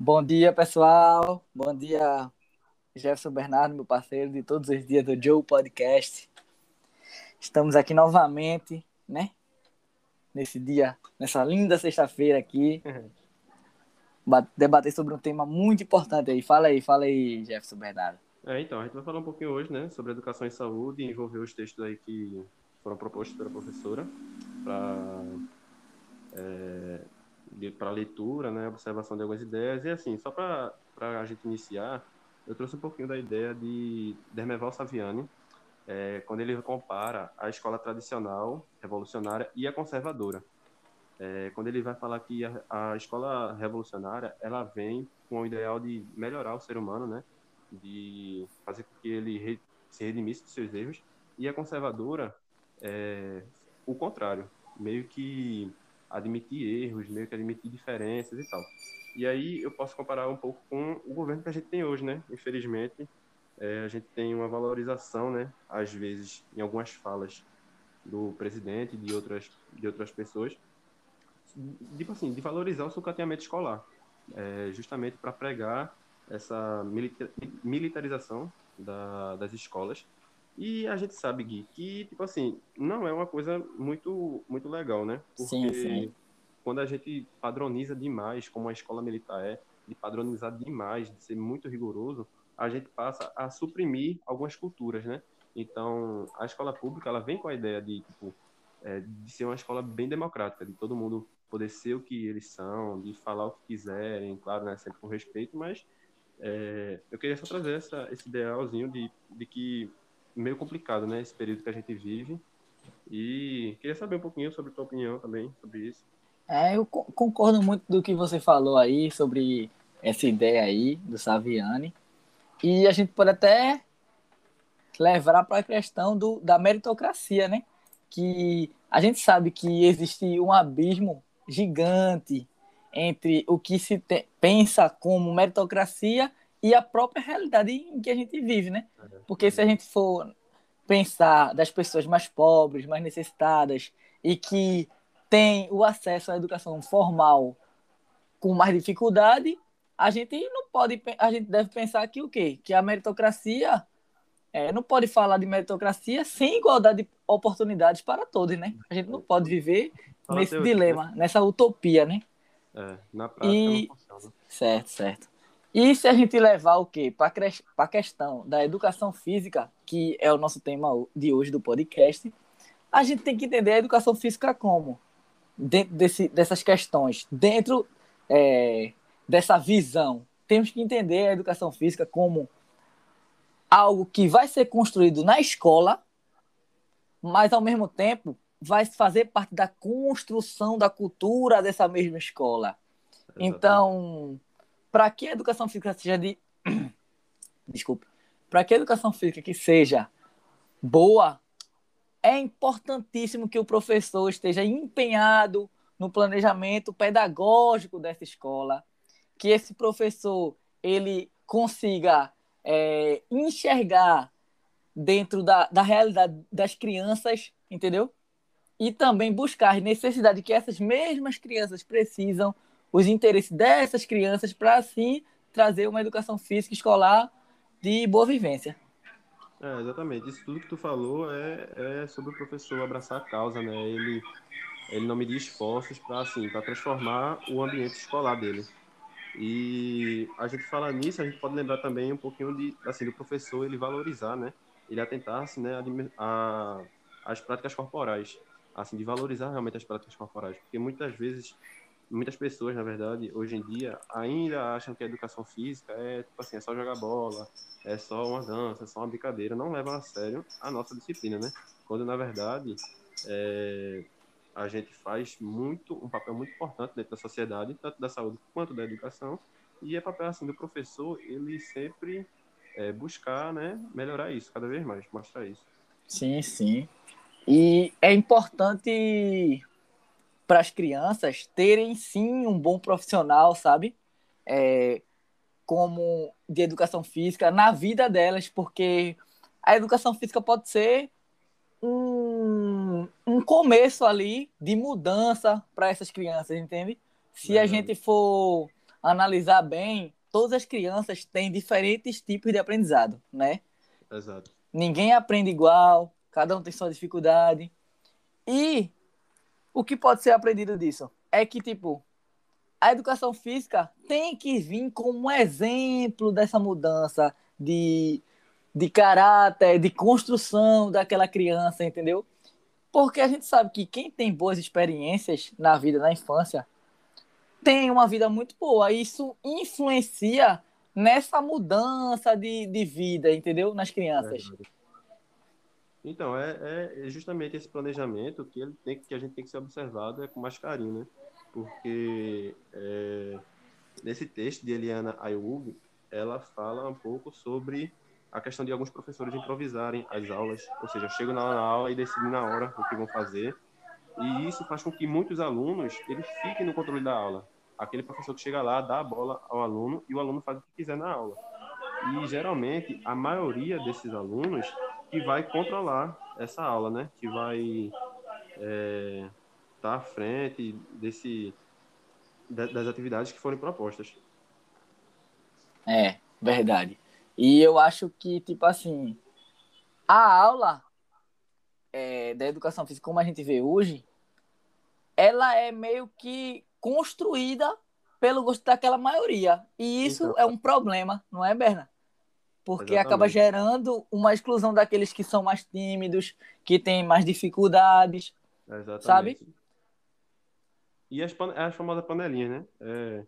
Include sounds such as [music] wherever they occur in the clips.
Bom dia, pessoal. Bom dia, Jefferson Bernardo, meu parceiro de todos os dias do Joe Podcast. Estamos aqui novamente, né? Nesse dia, nessa linda sexta-feira aqui, debater sobre um tema muito importante aí. Fala aí, fala aí, Jefferson Bernardo. É, então, a gente vai falar um pouquinho hoje, né, sobre educação e saúde, envolver os textos aí que foram propostos pela professora para é, para leitura, né, observação de algumas ideias. E assim, só para a gente iniciar, eu trouxe um pouquinho da ideia de Dermeval Saviani, é, quando ele compara a escola tradicional, revolucionária e a conservadora. É, quando ele vai falar que a, a, escola revolucionária ela vem com o ideal de melhorar o ser humano, né, de fazer com que ele re, se redimisse dos seus erros, e a conservadora é o contrário, meio que admitir erros, meio que admitir diferenças e tal. E aí eu posso comparar um pouco com o governo que a gente tem hoje, né? Infelizmente, é, a gente tem uma valorização, né? Às vezes, em algumas falas do presidente e de outras, de outras pessoas, tipo assim, de valorizar o sucateamento escolar, é, justamente para pregar essa militarização da, das escolas e a gente sabe, Gui, que, tipo assim, não é uma coisa muito, muito legal, né? Porque sim, sim. quando a gente padroniza demais, como a escola militar é, de padronizar demais, de ser muito rigoroso, a gente passa a suprimir algumas culturas, né? Então, a escola pública, ela vem com a ideia de, tipo, é, de ser uma escola bem democrática, de todo mundo poder ser o que eles são, de falar o que quiserem, claro, né, sempre com respeito, mas é, eu queria só trazer essa, esse idealzinho de, de que meio complicado, né? Esse período que a gente vive. E queria saber um pouquinho sobre a tua opinião também sobre isso. É, eu concordo muito do que você falou aí sobre essa ideia aí do Saviani. E a gente pode até levar para a questão do, da meritocracia, né? Que a gente sabe que existe um abismo gigante entre o que se te, pensa como meritocracia e a própria realidade em que a gente vive, né? Porque se a gente for pensar das pessoas mais pobres, mais necessitadas e que têm o acesso à educação formal com mais dificuldade, a gente não pode, a gente deve pensar que o quê? Que a meritocracia é, não pode falar de meritocracia sem igualdade de oportunidades para todos, né? A gente não pode viver Fala nesse dilema, nessa utopia, né? É, na prática e... não funciona. Certo, certo. E se a gente levar o quê? Para a questão da educação física, que é o nosso tema de hoje do podcast, a gente tem que entender a educação física como? Dentro desse, dessas questões, dentro é, dessa visão. Temos que entender a educação física como algo que vai ser construído na escola, mas ao mesmo tempo vai fazer parte da construção da cultura dessa mesma escola. Então, para que a educação física seja de. [clears throat] Desculpa. Para que a educação física que seja boa, é importantíssimo que o professor esteja empenhado no planejamento pedagógico dessa escola, que esse professor ele consiga é, enxergar dentro da, da realidade das crianças, entendeu? E também buscar as necessidades que essas mesmas crianças precisam os interesses dessas crianças para assim trazer uma educação física escolar de boa vivência. É, exatamente. Isso tudo que tu falou é, é sobre o professor abraçar a causa, né? Ele, ele não medir esforços para assim, para transformar o ambiente escolar dele. E a gente fala nisso, a gente pode lembrar também um pouquinho de, assim, do professor ele valorizar, né? Ele atentar-se, né, a, a, as práticas corporais, assim, de valorizar realmente as práticas corporais, porque muitas vezes muitas pessoas, na verdade, hoje em dia, ainda acham que a educação física é, tipo assim, é só jogar bola, é só uma dança, é só uma brincadeira, não levam a sério a nossa disciplina, né? Quando, na verdade, é, a gente faz muito, um papel muito importante dentro da sociedade, tanto da saúde quanto da educação, e é papel, assim, do professor, ele sempre é, buscar, né, melhorar isso cada vez mais, mostrar isso. Sim, sim. E é importante para as crianças terem sim um bom profissional, sabe? É, como de educação física na vida delas, porque a educação física pode ser um, um começo ali de mudança para essas crianças, entende? Se a gente for analisar bem, todas as crianças têm diferentes tipos de aprendizado, né? Exato. Ninguém aprende igual, cada um tem sua dificuldade. E o que pode ser aprendido disso é que, tipo, a educação física tem que vir como exemplo dessa mudança de, de caráter, de construção daquela criança, entendeu? Porque a gente sabe que quem tem boas experiências na vida, na infância, tem uma vida muito boa. Isso influencia nessa mudança de, de vida, entendeu? Nas crianças. Então, é, é justamente esse planejamento que, ele tem, que a gente tem que ser observado é com mais carinho, né? Porque é, nesse texto de Eliana Ayug, ela fala um pouco sobre a questão de alguns professores improvisarem as aulas, ou seja, chegam na aula e decidem na hora o que vão fazer, e isso faz com que muitos alunos eles fiquem no controle da aula. Aquele professor que chega lá dá a bola ao aluno e o aluno faz o que quiser na aula. E geralmente a maioria desses alunos que vai controlar essa aula, né? Que vai estar é, tá à frente desse das atividades que forem propostas. É, verdade. E eu acho que, tipo assim, a aula é, da educação física, como a gente vê hoje, ela é meio que construída pelo gosto daquela maioria. E isso então, é um problema, não é, Berna? Porque exatamente. acaba gerando uma exclusão daqueles que são mais tímidos, que têm mais dificuldades, exatamente. sabe? E as, as famosas panelinhas, né? É,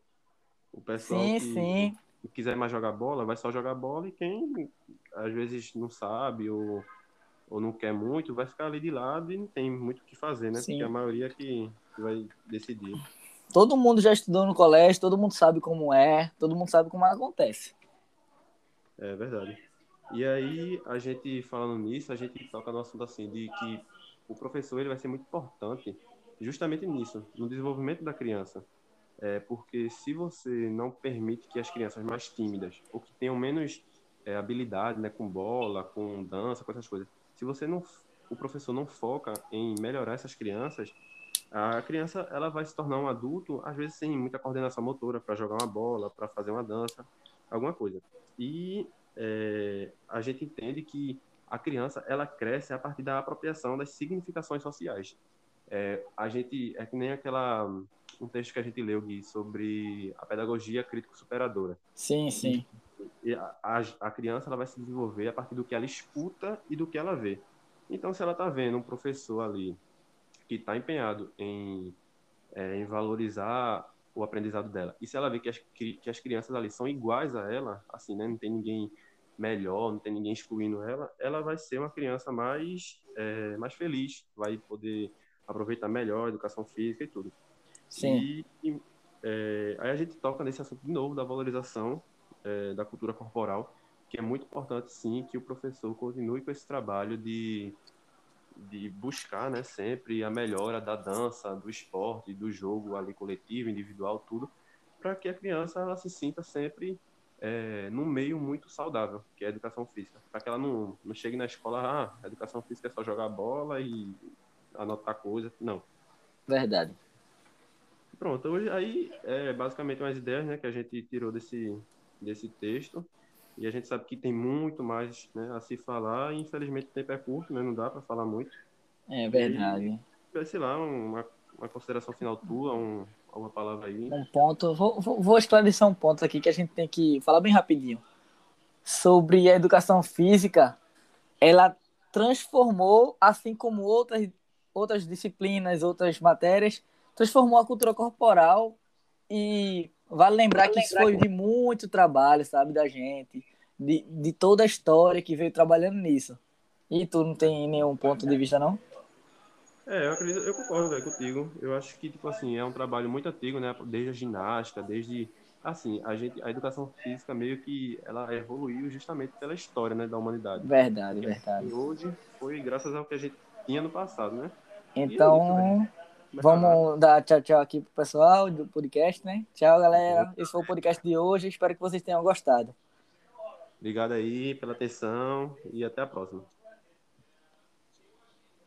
o pessoal sim, que, sim quiser mais jogar bola, vai só jogar bola e quem às vezes não sabe ou, ou não quer muito, vai ficar ali de lado e não tem muito o que fazer, né? Sim. Porque a maioria que, que vai decidir. Todo mundo já estudou no colégio, todo mundo sabe como é, todo mundo sabe como acontece. É verdade. E aí, a gente falando nisso, a gente toca no assunto assim, de que o professor ele vai ser muito importante justamente nisso, no desenvolvimento da criança. É, porque se você não permite que as crianças mais tímidas, ou que tenham menos é, habilidade né, com bola, com dança, com essas coisas, se você não, o professor não foca em melhorar essas crianças, a criança ela vai se tornar um adulto, às vezes sem muita coordenação motora para jogar uma bola, para fazer uma dança, alguma coisa. E é, a gente entende que a criança ela cresce a partir da apropriação das significações sociais. É, a gente é que nem aquela um texto que a gente leu, Gui, sobre a pedagogia crítico-superadora. Sim, sim. E a, a, a, criança ela vai se desenvolver a partir do que ela escuta e do que ela vê. Então, se ela está vendo um professor ali que está empenhado em, é, em valorizar o aprendizado dela, e se ela vê que as, que as crianças ali são iguais a ela, assim, né, não tem ninguém melhor, não tem ninguém excluindo ela, ela vai ser uma criança mais, é, mais feliz, vai poder aproveitar melhor a educação física e tudo. Sim. E, é, aí a gente toca nesse assunto de novo da valorização é, da cultura corporal, que é muito importante, sim, que o professor continue com esse trabalho de, de buscar, né, sempre a melhora da dança, do esporte, do jogo ali coletivo, individual, tudo, para que a criança ela se sinta sempre é, num meio muito saudável, que é a educação física. Para que ela não, não chegue na escola, ah, a educação física é só jogar bola e anotar coisa. Não. Verdade. Pronto, hoje aí é basicamente umas ideias né, que a gente tirou desse, desse texto. E a gente sabe que tem muito mais né, a se falar, e infelizmente o tempo é curto, né, não dá para falar muito. É verdade. E, sei lá, uma, uma consideração final tua, um, alguma palavra aí. Um ponto, vou, vou esclarecer um ponto aqui que a gente tem que falar bem rapidinho. Sobre a educação física, ela transformou, assim como outras, outras disciplinas, outras matérias, transformou a cultura corporal e vale lembrar vale que lembrar isso foi que... de muito trabalho, sabe, da gente, de, de toda a história que veio trabalhando nisso. E tu não tem nenhum ponto de vista, não? É, eu acredito, eu concordo véio, contigo. Eu acho que, tipo assim, é um trabalho muito antigo, né? Desde a ginástica, desde assim, a gente, a educação física meio que ela evoluiu justamente pela história, né, da humanidade. Verdade, verdade. E hoje foi graças ao que a gente tinha no passado, né? Então, Vamos dar tchau, tchau aqui pro pessoal do podcast, né? Tchau, galera. Esse foi o podcast de hoje. Espero que vocês tenham gostado. Obrigado aí pela atenção e até a próxima.